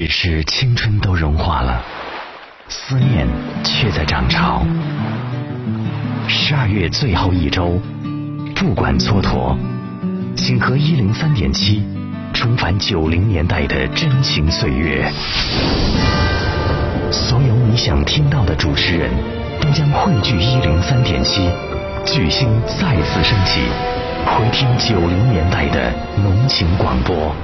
只是青春都融化了，思念却在涨潮。十二月最后一周，不管蹉跎，请和一零三点七重返九零年代的真情岁月。所有你想听到的主持人，都将汇聚一零三点七，巨星再次升起，回听九零年代的浓情广播。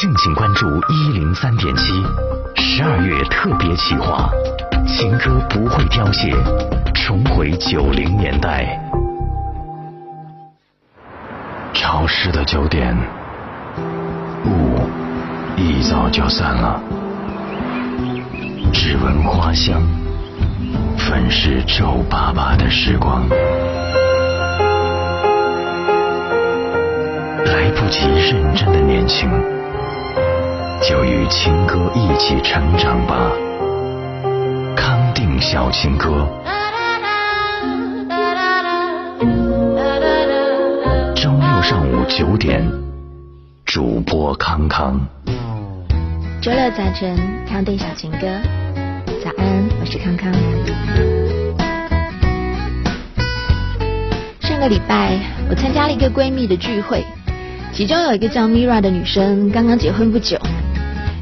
敬请关注一零三点七十二月特别企划，情歌不会凋谢，重回九零年代。潮湿的酒店，雾一早就散了，只闻花香，粉饰皱巴巴的时光，来不及认真的年轻。就与情歌一起成长吧，康定小情歌。周六上午九点，主播康康。周六早晨，康定小情歌。早安，我是康康。上个礼拜，我参加了一个闺蜜的聚会，其中有一个叫 Mira 的女生，刚刚结婚不久。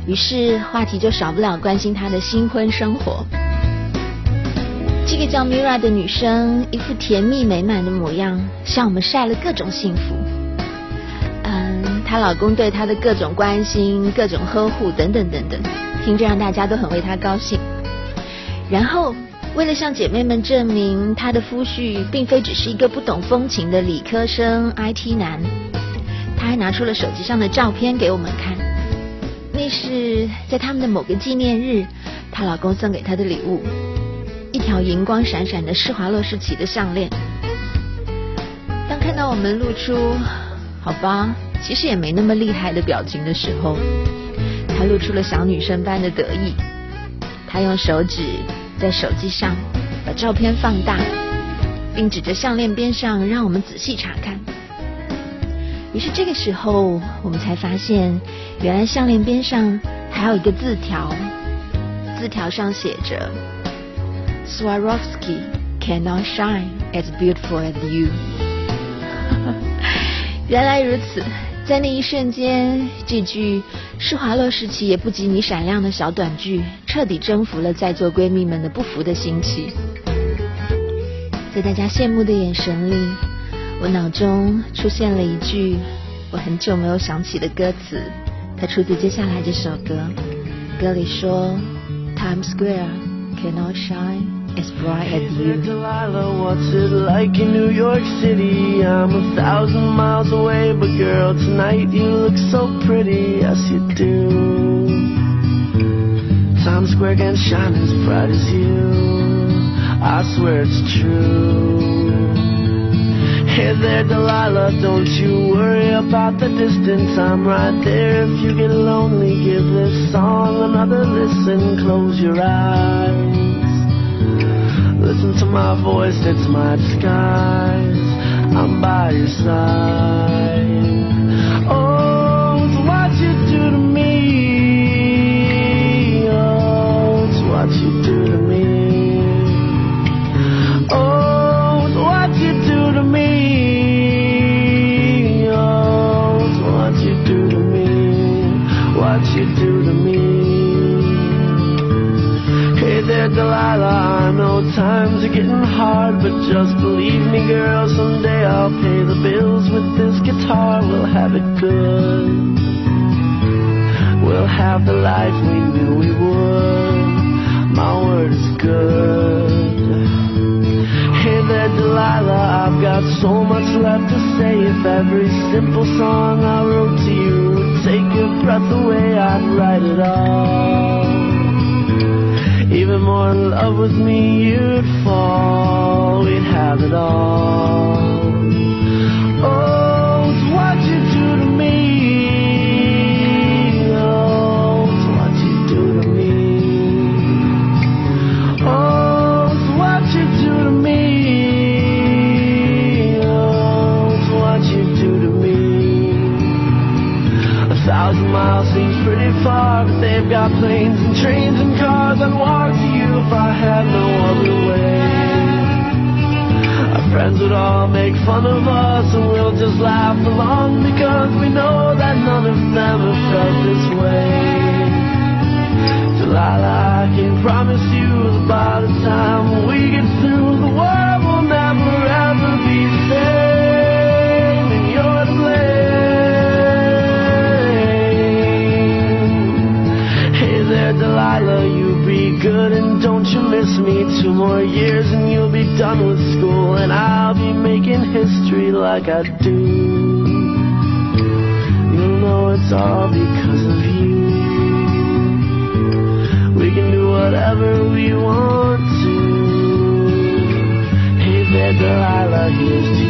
于是话题就少不了关心她的新婚生活。这个叫 Mira 的女生一副甜蜜美满的模样，向我们晒了各种幸福。嗯，她老公对她的各种关心、各种呵护等等等等，听着让大家都很为她高兴。然后为了向姐妹们证明她的夫婿并非只是一个不懂风情的理科生 IT 男，她还拿出了手机上的照片给我们看。那是在他们的某个纪念日，她老公送给她的礼物，一条银光闪闪的施华洛世奇的项链。当看到我们露出“好吧，其实也没那么厉害”的表情的时候，她露出了小女生般的得意。她用手指在手机上把照片放大，并指着项链边上让我们仔细查看。于是这个时候，我们才发现。原来项链边上还有一个字条，字条上写着：“Swarovski cannot shine as beautiful as you。”原来如此，在那一瞬间，这句施华洛世奇也不及你闪亮的小短句，彻底征服了在座闺蜜们的不服的心气。在大家羡慕的眼神里，我脑中出现了一句我很久没有想起的歌词。它出自接下来这首歌，歌里说，Times Square cannot shine as bright as you。Delilah, what's it like in New York City? I'm a thousand miles away, but girl, tonight you look so pretty, yes you do. Times Square can shine as bright as you. I swear it's true. Hey there, Delilah, don't you worry about the distance. I'm right there if you get lonely. Give this song another listen. Close your eyes. Listen to my voice, it's my disguise. I'm by your side. Oh, it's what you do to me. Oh, it's what you do to me. You do to me. Hey there, Delilah, I know times are getting hard, but just believe me, girl, someday I'll pay the bills with this guitar. We'll have it good. We'll have the life we knew we would. My word is good. Hey there, Delilah, I've got so much left to say. If every simple song I wrote to you take your breath away, I'd write it all. Even more in love with me, you'd fall. We'd have it all. Oh, seems pretty far, but they've got planes and trains and cars. I'd walk to you if I had no other way. Our friends would all make fun of us, and we'll just laugh along because we know that none of them have felt this way. Delilah, I can promise you by the time we get through, Delilah, you be good and don't you miss me. Two more years and you'll be done with school, and I'll be making history like I do. You'll know it's all because of you. We can do whatever we want to. Hey there, Delilah, here's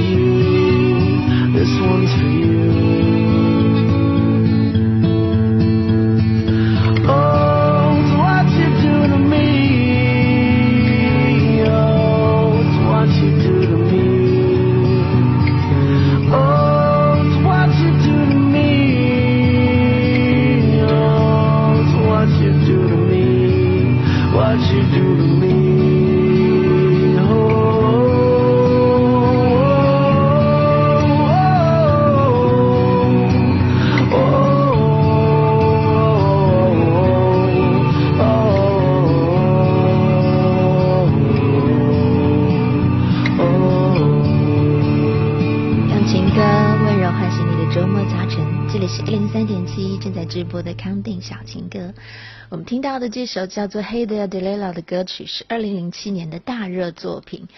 直播的康定小情歌。我们听到的这首叫做《Hey There Delilah》的歌曲是二零零七年的大热作品，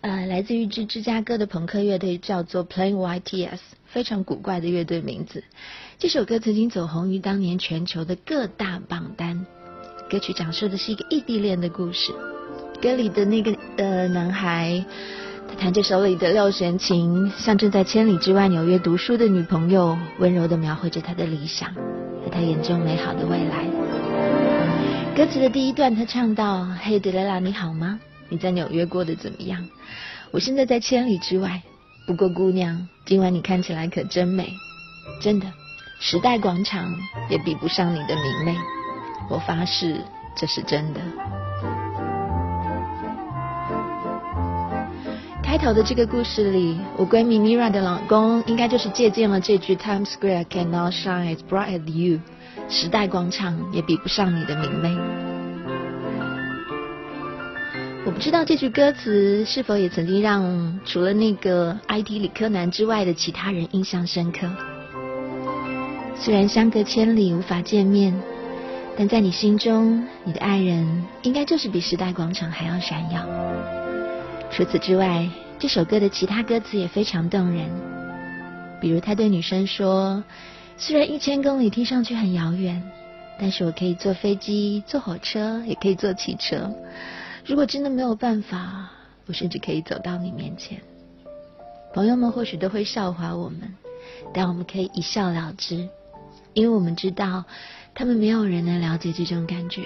呃，来自于支芝加哥的朋克乐队，叫做 Plain YTS，非常古怪的乐队名字。这首歌曾经走红于当年全球的各大榜单。歌曲讲述的是一个异地恋的故事，歌里的那个呃男孩。他弹着手里的六弦琴，向正在千里之外纽约读书的女朋友温柔地描绘着他的理想和他眼中美好的未来。歌词的第一段，他唱到：“嘿，德雷拉，你好吗？你在纽约过得怎么样？我现在在千里之外。不过，姑娘，今晚你看起来可真美，真的，时代广场也比不上你的明媚。我发誓，这是真的。”开头的这个故事里，我闺蜜 Mira 的老公应该就是借鉴了这句 Times Square cannot shine as bright as you，时代广场也比不上你的明媚。我不知道这句歌词是否也曾经让除了那个 IT 理科男之外的其他人印象深刻。虽然相隔千里无法见面，但在你心中，你的爱人应该就是比时代广场还要闪耀。除此之外，这首歌的其他歌词也非常动人。比如他对女生说：“虽然一千公里听上去很遥远，但是我可以坐飞机、坐火车，也可以坐汽车。如果真的没有办法，我甚至可以走到你面前。”朋友们或许都会笑话我们，但我们可以一笑了之，因为我们知道，他们没有人能了解这种感觉。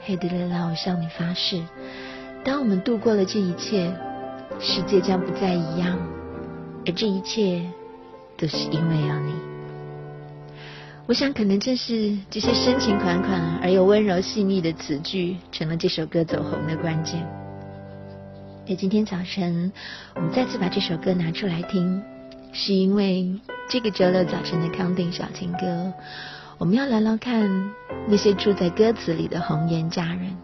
黑德勒拉，我向你发誓。当我们度过了这一切，世界将不再一样，而这一切都是因为有你。我想，可能正是这些深情款款而又温柔细腻的词句，成了这首歌走红的关键。而今天早晨，我们再次把这首歌拿出来听，是因为这个周六早晨的康定小情歌，我们要聊聊看那些住在歌词里的红颜佳人。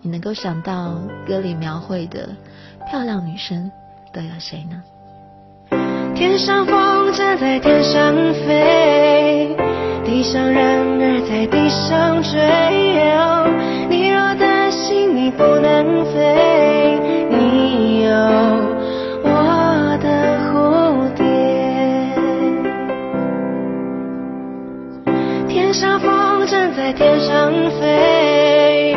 你能够想到歌里描绘的漂亮女生都有谁呢？天上风筝在天上飞，地上人儿在地上追。你若担心你不能飞，你有我的蝴蝶。天上风筝在天上飞。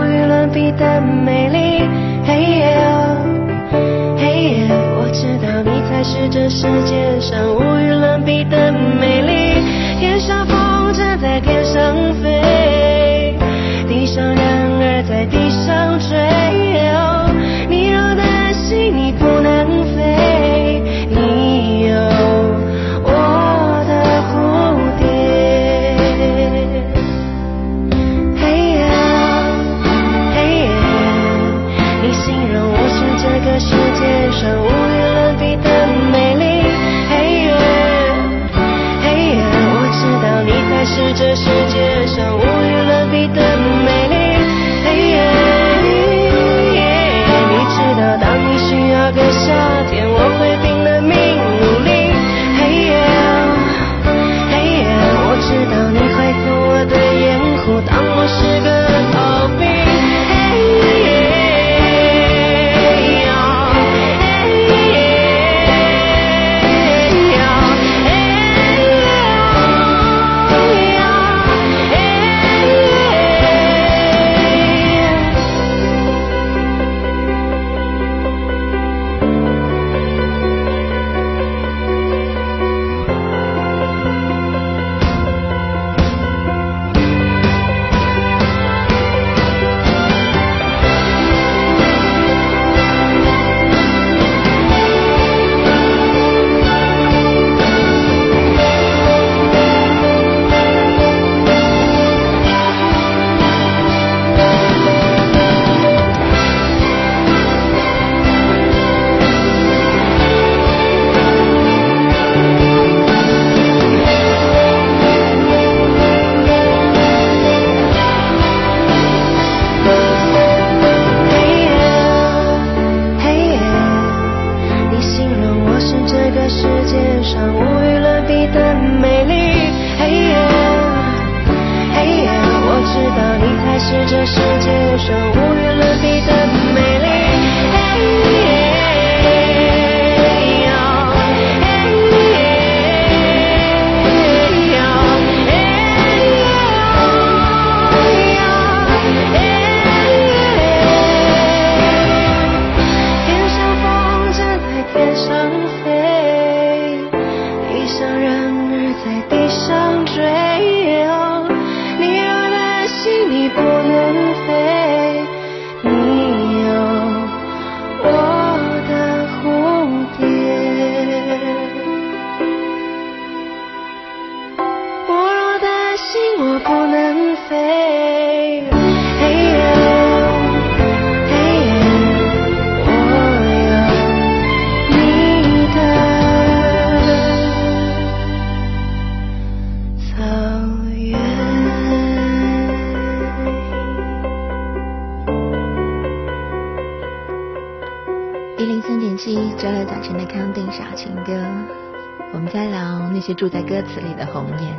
住在歌词里的红颜。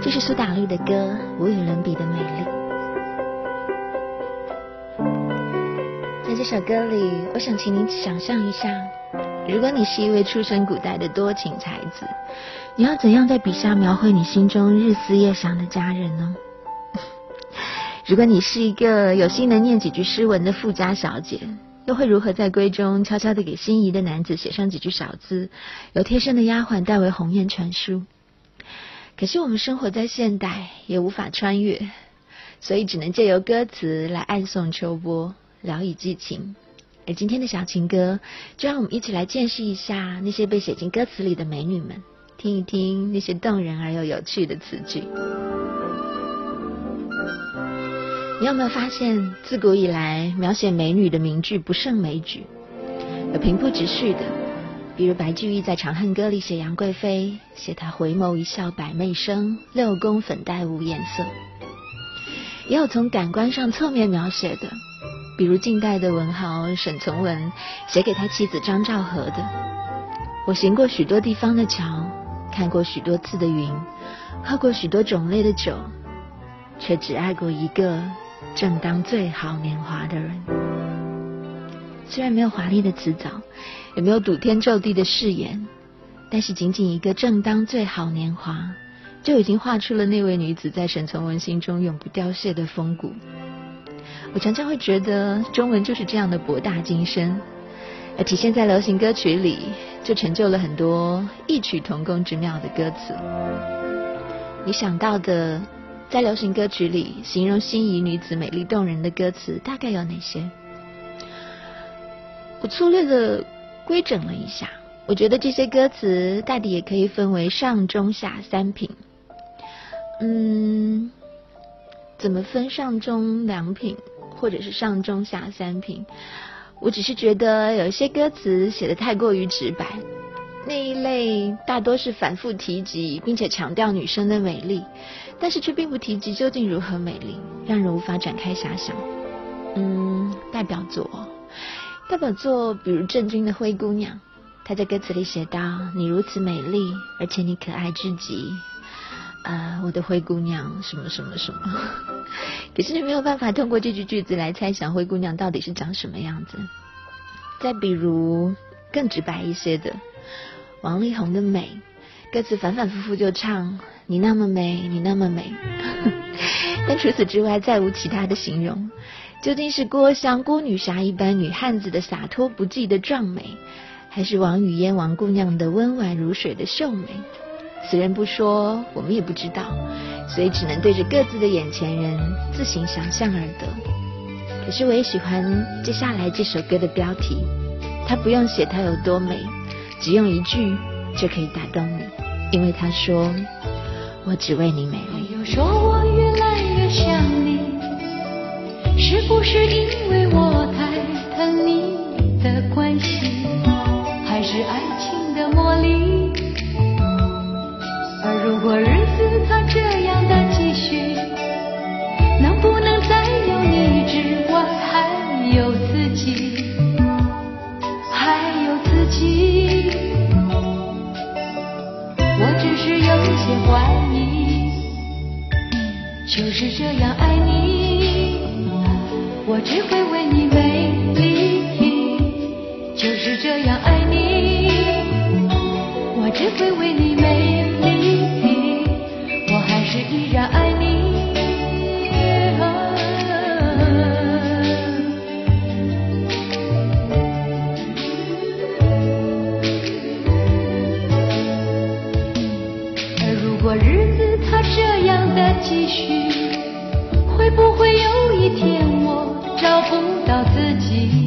这是苏打绿的歌《无与伦比的美丽》。在这首歌里，我想请你想象一下，如果你是一位出身古代的多情才子，你要怎样在笔下描绘你心中日思夜想的佳人呢？如果你是一个有心能念几句诗文的富家小姐，又会如何在闺中悄悄地给心仪的男子写上几句小字，由贴身的丫鬟代为鸿雁传书？可是我们生活在现代，也无法穿越，所以只能借由歌词来暗送秋波，聊以寄情。而今天的小情歌，就让我们一起来见识一下那些被写进歌词里的美女们，听一听那些动人而又有趣的词句。你有没有发现，自古以来描写美女的名句不胜枚举，有平铺直叙的，比如白居易在《长恨歌》里写杨贵妃，写她回眸一笑百媚生，六宫粉黛无颜色；也有从感官上侧面描写的，比如近代的文豪沈从文写给他妻子张兆和的：“我行过许多地方的桥，看过许多次的云，喝过许多种类的酒，却只爱过一个。”正当最好年华的人，虽然没有华丽的辞藻，也没有赌天咒地的誓言，但是仅仅一个正当最好年华，就已经画出了那位女子在沈从文心中永不凋谢的风骨。我常常会觉得，中文就是这样的博大精深，而体现在流行歌曲里，就成就了很多异曲同工之妙的歌词。你想到的，在流行歌曲里形容心仪女子美丽动人的歌词，大概有哪些？我粗略的规整了一下，我觉得这些歌词大抵也可以分为上中下三品。嗯，怎么分上中两品，或者是上中下三品？我只是觉得有一些歌词写的太过于直白，那一类大多是反复提及，并且强调女生的美丽，但是却并不提及究竟如何美丽，让人无法展开遐想。嗯，代表作，代表作，比如郑钧的《灰姑娘》，她在歌词里写道：“你如此美丽，而且你可爱至极。”啊，我的灰姑娘，什么什么什么？可是你没有办法通过这句句子来猜想灰姑娘到底是长什么样子。再比如更直白一些的，王力宏的美，歌词反反复复就唱你那么美，你那么美。但除此之外再无其他的形容。究竟是郭襄郭女侠一般女汉子的洒脱不羁的壮美，还是王语嫣王姑娘的温婉如水的秀美？此人不说，我们也不知道，所以只能对着各自的眼前人自行想象而得。可是我也喜欢接下来这首歌的标题，他不用写它有多美，只用一句就可以打动你，因为他说：“我只为你美丽。”又说我越来越想你，是不是因为我太疼你的关系，还是爱情的魔力？而如果日子些怀疑，就是这样爱你，我只会为你美丽，就是这样爱你，我只会为你美丽，我还是依然爱的继续，会不会有一天我找不到自己，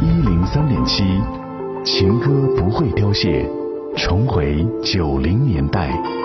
一零三点七，情歌不会凋谢，重回九零年代。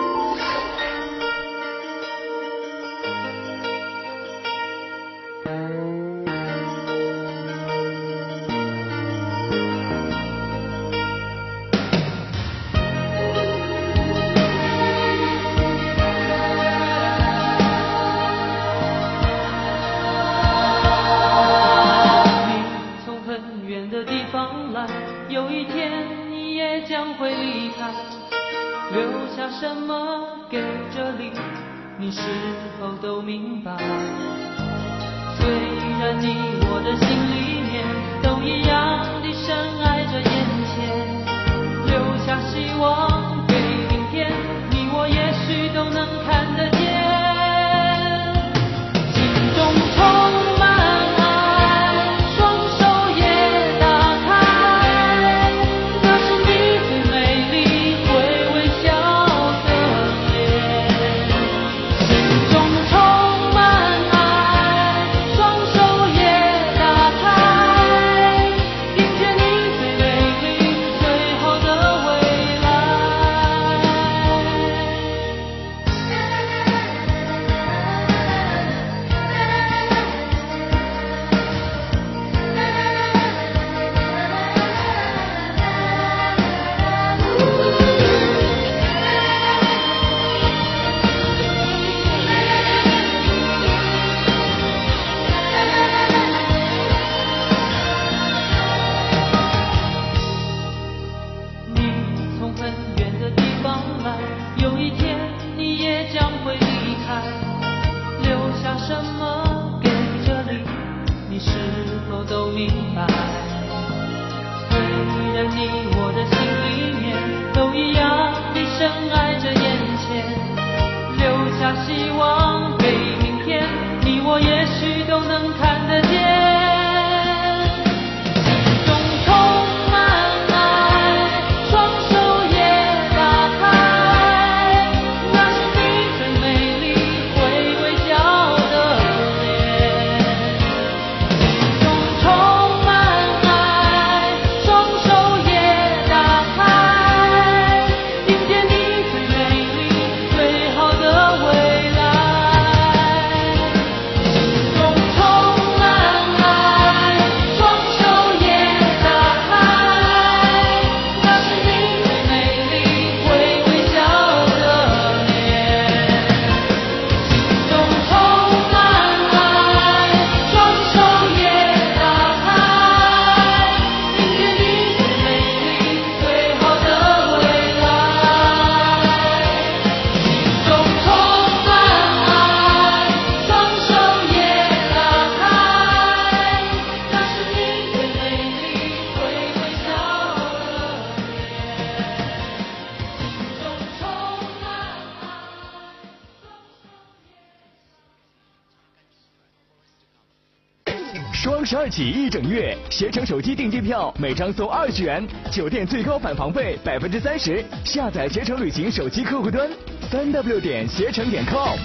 起一整月，携程手机订机票每张送二十元，酒店最高返房费百分之三十。下载携程旅行手机客户端，三 w 点携程点 com。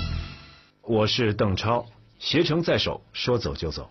我是邓超，携程在手，说走就走。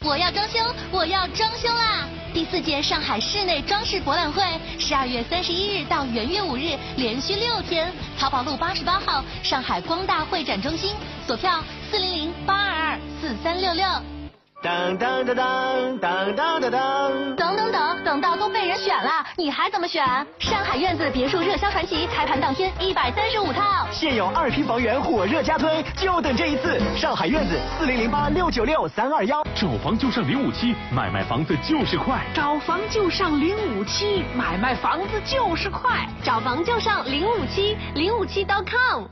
我要装修，我要装修啦！第四届上海室内装饰博览会，十二月三十一日到元月五日，连续六天，淘宝路八十八号上海光大会展中心，索票四零零八二二四三六六。当当当当当当当当。等等等，等到都被人选了，你还怎么选？上海院子别墅热销传奇开盘当天一百三十五套，现有二批房源火热加推，就等这一次！上海院子四零零八六九六三二幺。找房就上零五七，买卖房子就是快。找房就上零五七，买卖房子就是快。找房就上零五七零五七 .com。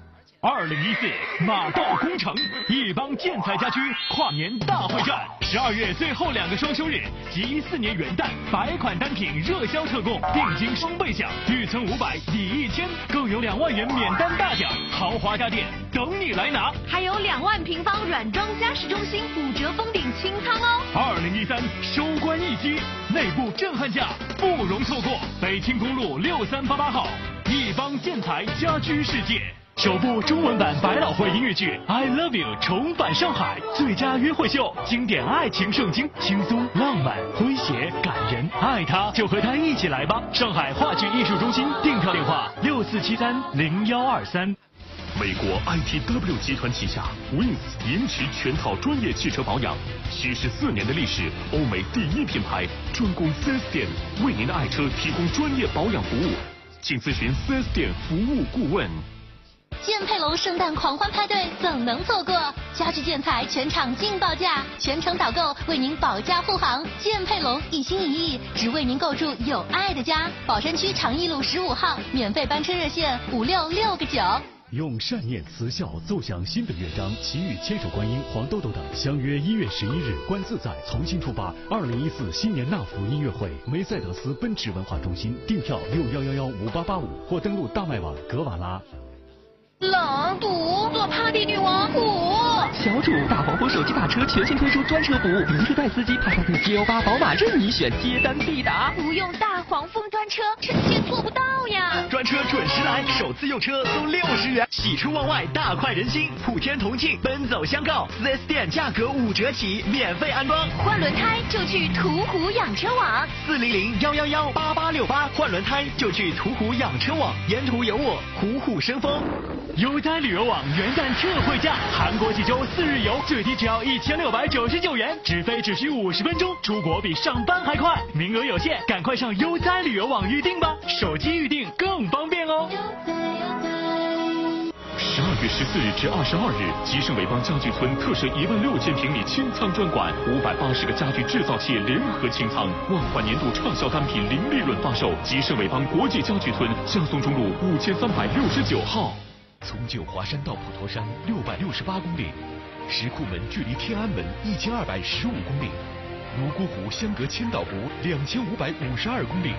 二零一四马到功成，一帮建材家居跨年大会战，十二月最后两个双休日及一四年元旦，百款单品热销特供，定金双倍享，预存五百抵一千，更有两万元免单大奖，豪华家电等你来拿。还有两万平方软装家饰中心五折封顶清仓哦。二零一三收官一击，内部震撼价不容错过。北青公路六三八八号，一帮建材家居世界。首部中文版百老汇音乐剧《I Love You》重返上海，最佳约会秀，经典爱情圣经，轻松、浪漫、诙谐、感人，爱他就和他一起来吧！上海话剧艺术中心订票电话：六四七三零幺二三。美国 ITW 集团旗下 Wins 银驰全套专业汽车保养，七十四年的历史，欧美第一品牌，专供 4S 店为您的爱车提供专业保养服务，请咨询 4S 店服务顾问。建佩龙圣诞狂欢派对怎能错过？家具建材全场劲报价，全程导购为您保驾护航。建佩龙一心一意，只为您构筑有爱的家。宝山区长义路十五号，免费班车热线五六六个九。用善念慈孝奏响新的乐章，祈雨千手观音、黄豆豆等相约一月十一日观自在重新出发。二零一四新年纳福音乐会，梅赛德斯奔驰文化中心，订票六幺幺幺五八八五或登录大麦网格瓦拉。冷赌做趴地女王赌。小主大黄蜂手机打车全新推出专车服务，名车带司机，帕萨特 G L 八宝马任你选，接单必达。不用大黄蜂专车，臣妾做不到呀。专车准时来，首次用车送六十元，喜出望外，大快人心。普天同庆，奔走相告，4S 店价格五折起，免费安装。换轮胎就去途虎养车网，四零零幺幺幺八八六八，换轮胎就去途虎养车网，沿途有我，虎虎生风。悠哉旅游网元旦特惠价，韩国济州四日游最低只要一千六百九十九元，直飞只需五十分钟，出国比上班还快。名额有限，赶快上悠哉旅游网预定吧，手机预定更方便哦。悠哉悠哉十二月十四日至二十二日，吉盛伟邦家具村特设一万六千平米清仓专馆，五百八十个家具制造企业联合清仓，万款年度畅销单品零利润发售。吉盛伟邦国际家具村，江松中路五千三百六十九号。从九华山到普陀山六百六十八公里，石库门距离天安门一千二百十五公里，泸沽湖相隔千岛湖两千五百五十二公里。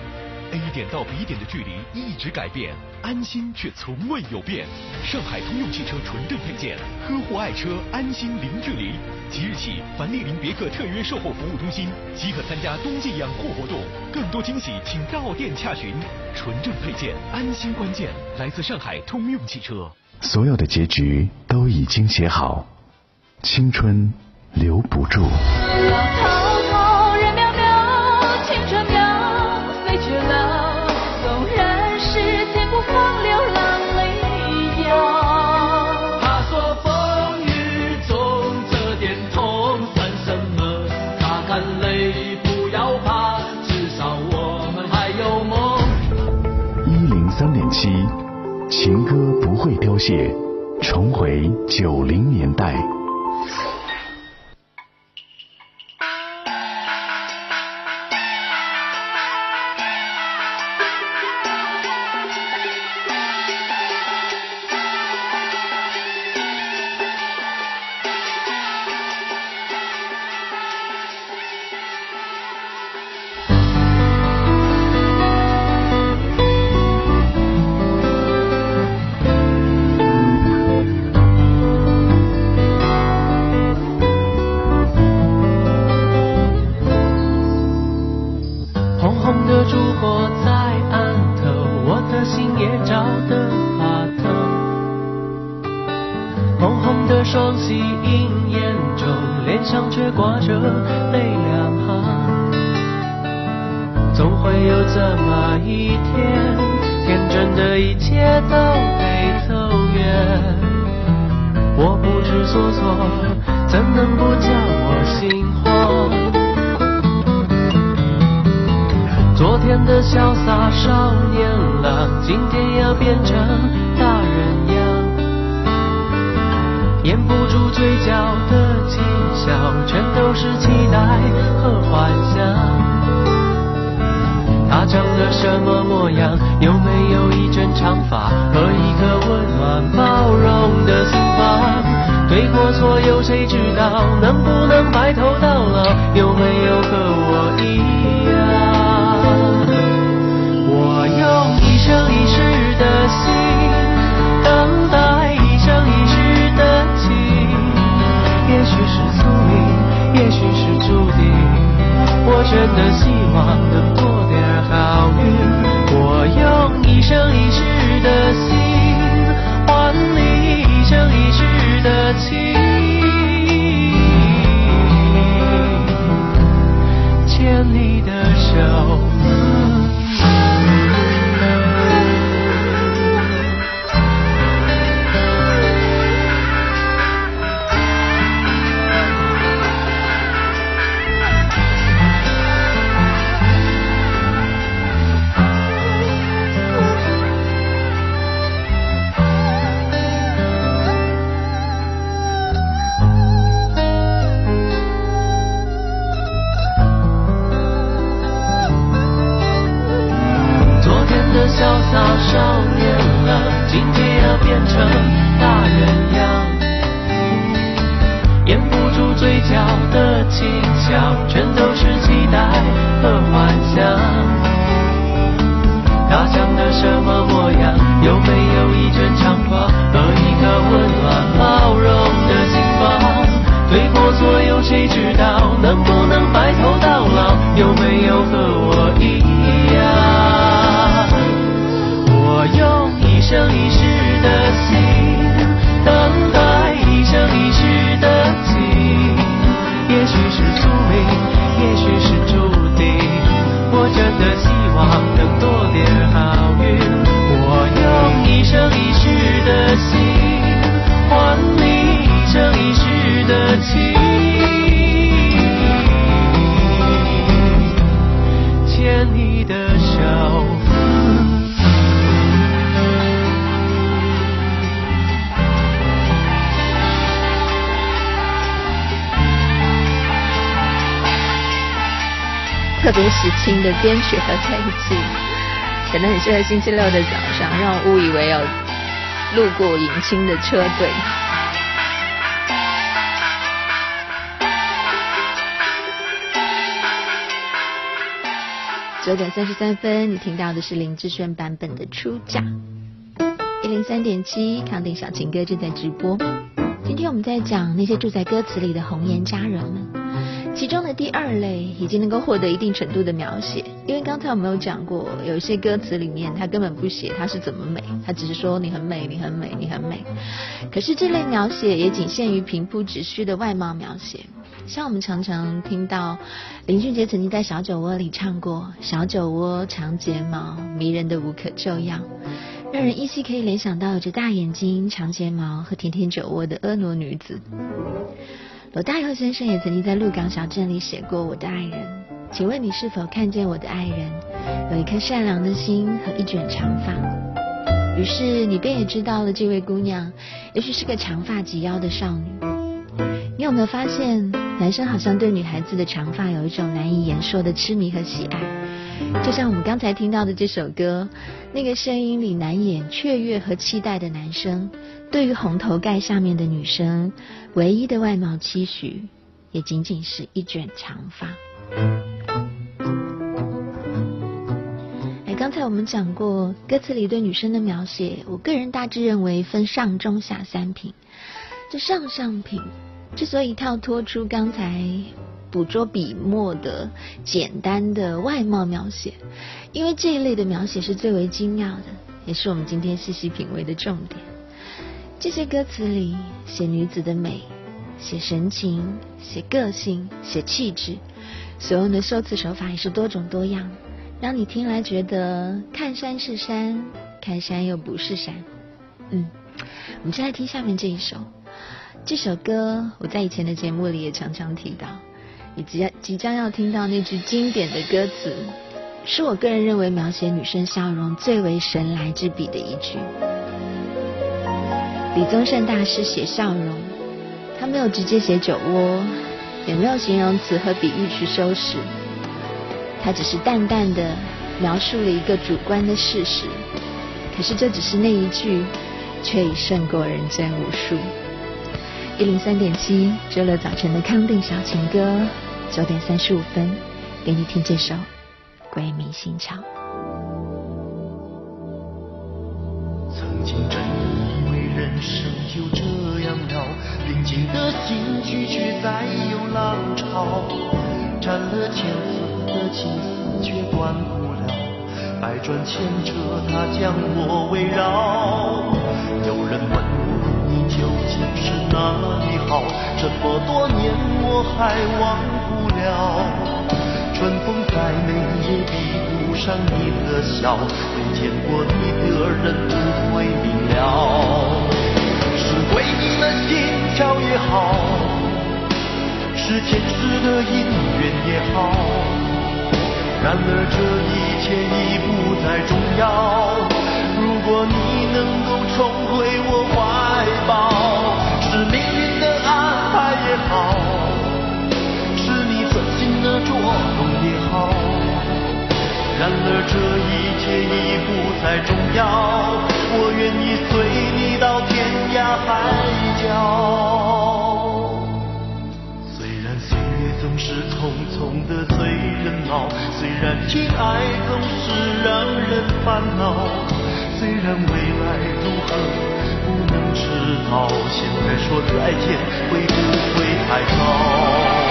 A 点到 B 点的距离一直改变，安心却从未有变。上海通用汽车纯正配件，呵护爱车，安心零距离。即日起，凡莅临别克特约售后服务中心，即可参加冬季养护活动。更多惊喜，请到店洽询。纯正配件，安心关键，来自上海通用汽车。所有的结局都已经写好，青春留不住。七，情歌不会凋谢，重回九零年代。想法和一颗温暖包容的心房？对或错有谁知道？能不能白头到老？有没有和我一样？我用一生一世的心等待一生一世的情，也许是宿命，也许是注定。我真的希望能谁知道？时期的编曲合在一起，可能很适合星期六的早上，让我误以为有路过迎亲的车队。九点三十三分，你听到的是林志炫版本的《出嫁》。一零三点七，康定小情歌正在直播。今天我们在讲那些住在歌词里的红颜佳人们。其中的第二类已经能够获得一定程度的描写，因为刚才我们有讲过，有一些歌词里面他根本不写他是怎么美，他只是说你很美，你很美，你很美。可是这类描写也仅限于平铺直叙的外貌描写，像我们常常听到林俊杰曾经在《小酒窝》里唱过“小酒窝长睫毛，迷人的无可救药”，让人依稀可以联想到有着大眼睛、长睫毛和甜甜酒窝的婀娜女子。罗大佑先生也曾经在鹿港小镇里写过《我的爱人》，请问你是否看见我的爱人有一颗善良的心和一卷长发？于是你便也知道了这位姑娘，也许是个长发及腰的少女。你有没有发现，男生好像对女孩子的长发有一种难以言说的痴迷和喜爱？就像我们刚才听到的这首歌，那个声音里难掩雀跃和期待的男生，对于红头盖下面的女生，唯一的外貌期许，也仅仅是一卷长发。哎，刚才我们讲过歌词里对女生的描写，我个人大致认为分上中下三品。这上上品之所以跳脱出刚才。捕捉笔墨的简单的外貌描写，因为这一类的描写是最为精妙的，也是我们今天细细品味的重点。这些歌词里写女子的美，写神情，写个性，写气质，所用的修辞手法也是多种多样，让你听来觉得看山是山，看山又不是山。嗯，我们先来听下面这一首。这首歌我在以前的节目里也常常提到。你即即将要听到那句经典的歌词，是我个人认为描写女生笑容最为神来之笔的一句。李宗盛大师写笑容，他没有直接写酒窝，也没有形容词和比喻去修饰，他只是淡淡的描述了一个主观的事实。可是这只是那一句，却已胜过人间无数。一零三点七，周六早晨的康定小情歌。九点三十五分，给你听这首《鬼迷心窍》。曾经真以为人生就这样了，平静的心拒绝再有浪潮，斩了千丝的情丝却断不了，百转千折它将我围绕。有人问究竟是哪里好？这么多年我还忘不。了，春风再美也比不上你的笑，没见过你的人不会明了。是为你们心跳也好，是前世的姻缘也好，然而这一切已不再重要。如果你能够重回我怀抱，是命运的安排也好。是你存心的捉弄也好，然而这一切已不再重要。我愿意随你到天涯海角。虽然岁月总是匆匆的催人老，虽然情爱总是让人烦恼，虽然未来如何不能知道，现在说再见会不会太早？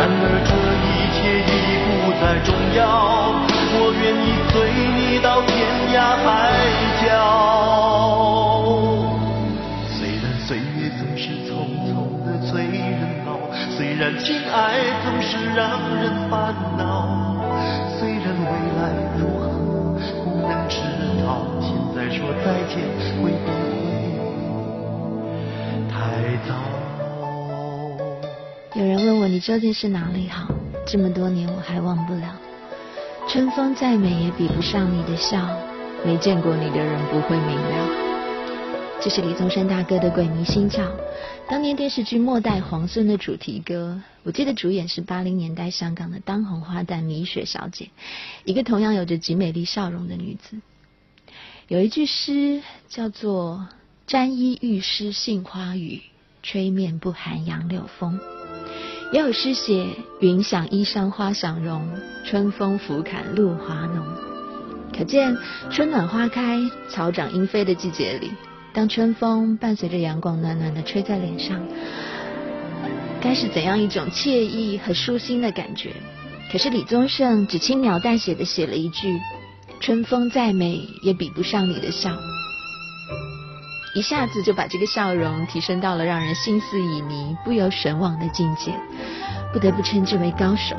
然而这一切已不再重要。我愿意随你到天涯海角。虽然岁月总是匆匆的催人老，虽然情爱总是让你究竟是哪里好？这么多年我还忘不了。春风再美也比不上你的笑，没见过你的人不会明了。这是李宗盛大哥的《鬼迷心窍》，当年电视剧《末代皇孙》的主题歌。我记得主演是八零年代香港的当红花旦米雪小姐，一个同样有着极美丽笑容的女子。有一句诗叫做“沾衣欲湿杏花雨，吹面不寒杨柳风”，也有诗写“云想衣裳花想容，春风拂槛露华浓”。可见春暖花开、草长莺飞的季节里。当春风伴随着阳光暖暖的吹在脸上，该是怎样一种惬意和舒心的感觉？可是李宗盛只轻描淡写的写了一句：“春风再美也比不上你的笑。”一下子就把这个笑容提升到了让人心思旖旎、不由神往的境界，不得不称之为高手。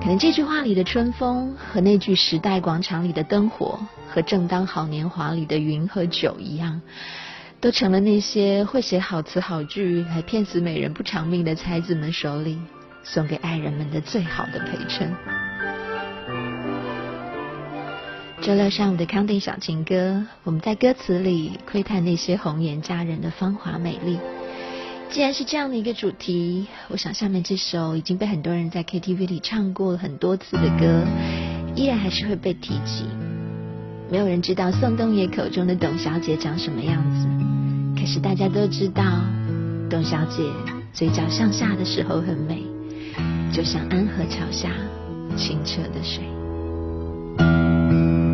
可能这句话里的春风和那句时代广场里的灯火。和正当好年华里的云和酒一样，都成了那些会写好词好句来骗死美人不偿命的才子们手里送给爱人们的最好的陪衬。周六上午的康定小情歌，我们在歌词里窥探那些红颜佳人的芳华美丽。既然是这样的一个主题，我想下面这首已经被很多人在 KTV 里唱过很多次的歌，依然还是会被提及。没有人知道宋冬野口中的董小姐长什么样子，可是大家都知道，董小姐嘴角向下的时候很美，就像安河桥下清澈的水。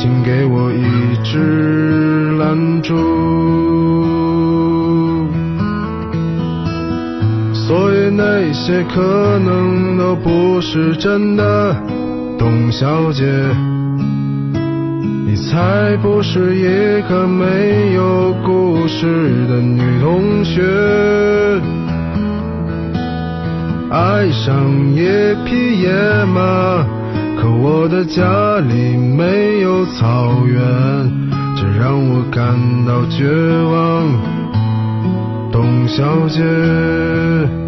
请给我一支蜡烛。所以那些可能都不是真的，董小姐。你才不是一个没有故事的女同学，爱上一匹野马，我的家里没有草原，这让我感到绝望，董小姐。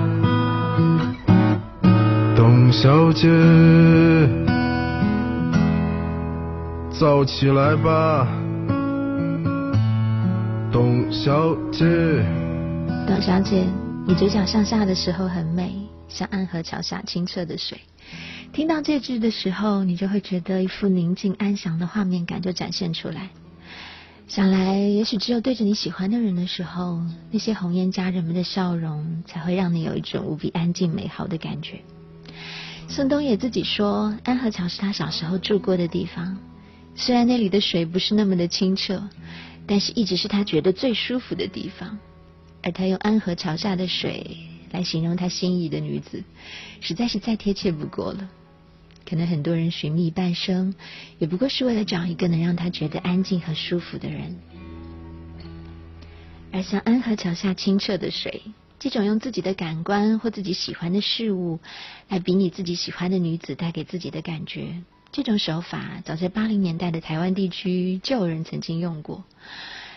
董小姐，走起来吧，董小姐。董小姐，你嘴角向下的时候很美，像暗河桥下清澈的水。听到这句的时候，你就会觉得一副宁静安详的画面感就展现出来。想来，也许只有对着你喜欢的人的时候，那些红颜佳人们的笑容，才会让你有一种无比安静美好的感觉。宋冬野自己说，安河桥是他小时候住过的地方，虽然那里的水不是那么的清澈，但是一直是他觉得最舒服的地方。而他用安河桥下的水来形容他心仪的女子，实在是再贴切不过了。可能很多人寻觅半生，也不过是为了找一个能让他觉得安静和舒服的人。而像安河桥下清澈的水，这种用自己的感官或自己喜欢的事物来比拟自己喜欢的女子带给自己的感觉，这种手法早在八零年代的台湾地区就有人曾经用过。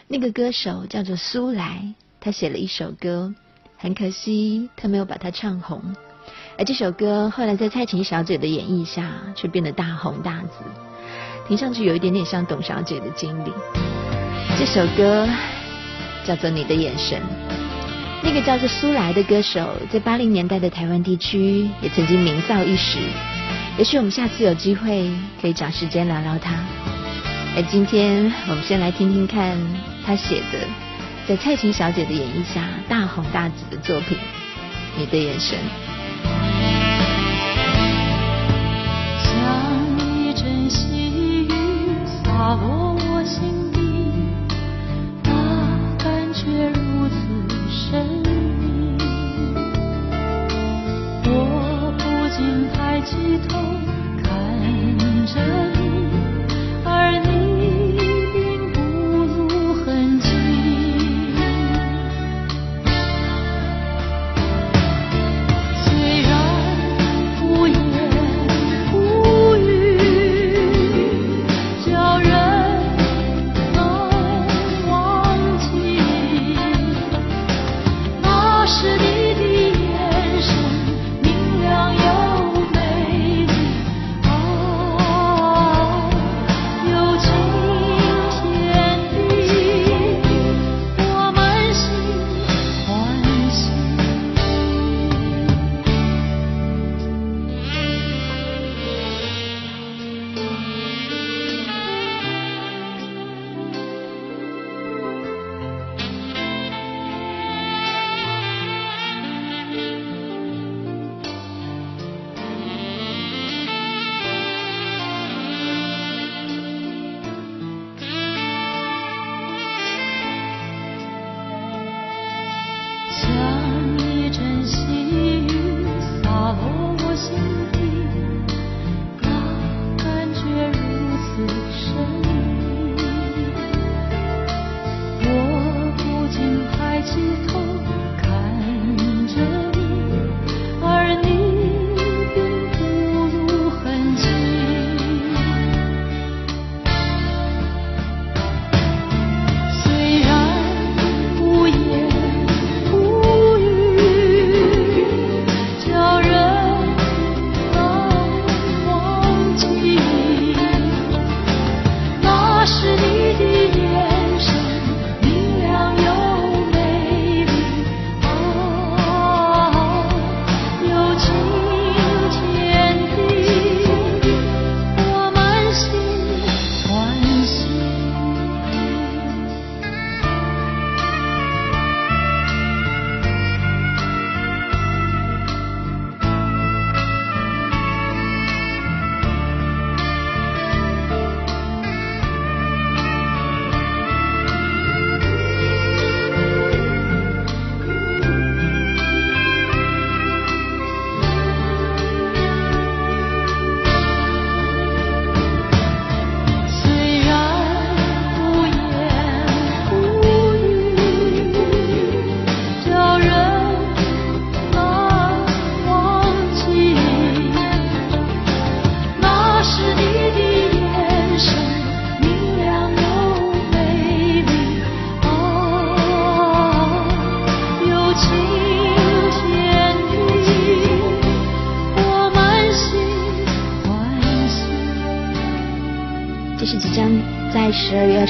那个歌手叫做苏来，他写了一首歌，很可惜他没有把它唱红。而这首歌后来在蔡琴小姐的演绎下，却变得大红大紫，听上去有一点点像董小姐的经历。这首歌叫做《你的眼神》，那个叫做苏来的歌手，在八零年代的台湾地区也曾经名噪一时。也许我们下次有机会可以找时间聊聊他。而今天我们先来听听看他写的，在蔡琴小姐的演绎下大红大紫的作品《你的眼神》。像一阵细雨洒落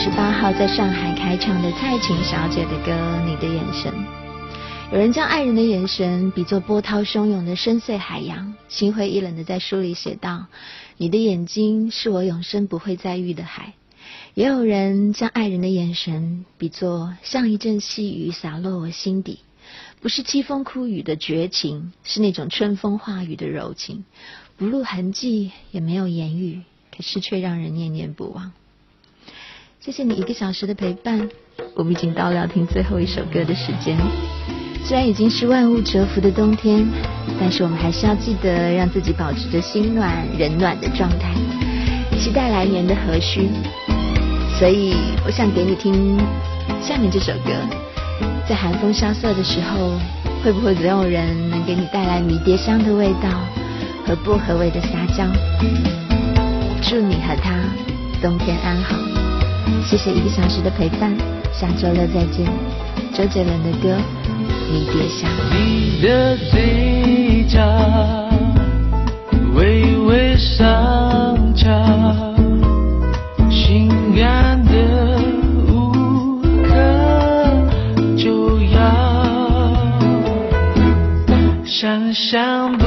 十八号在上海开唱的蔡琴小姐的歌《你的眼神》。有人将爱人的眼神比作波涛汹涌的深邃海洋，心灰意冷的在书里写道：“你的眼睛是我永生不会再遇的海。”也有人将爱人的眼神比作像一阵细雨洒落我心底，不是凄风苦雨的绝情，是那种春风化雨的柔情，不露痕迹，也没有言语，可是却让人念念不忘。谢谢你一个小时的陪伴，我们已经到了要听最后一首歌的时间。虽然已经是万物蛰伏的冬天，但是我们还是要记得让自己保持着心暖人暖的状态，期待来年的和煦。所以我想给你听下面这首歌，在寒风萧瑟的时候，会不会总有人能给你带来迷迭香的味道和薄荷味的撒娇？祝你和他冬天安好，谢谢一个小时的陪伴，下周六再见。周杰伦的歌《迷迭香》。你的嘴角微微上翘，性感的无可救药，想象不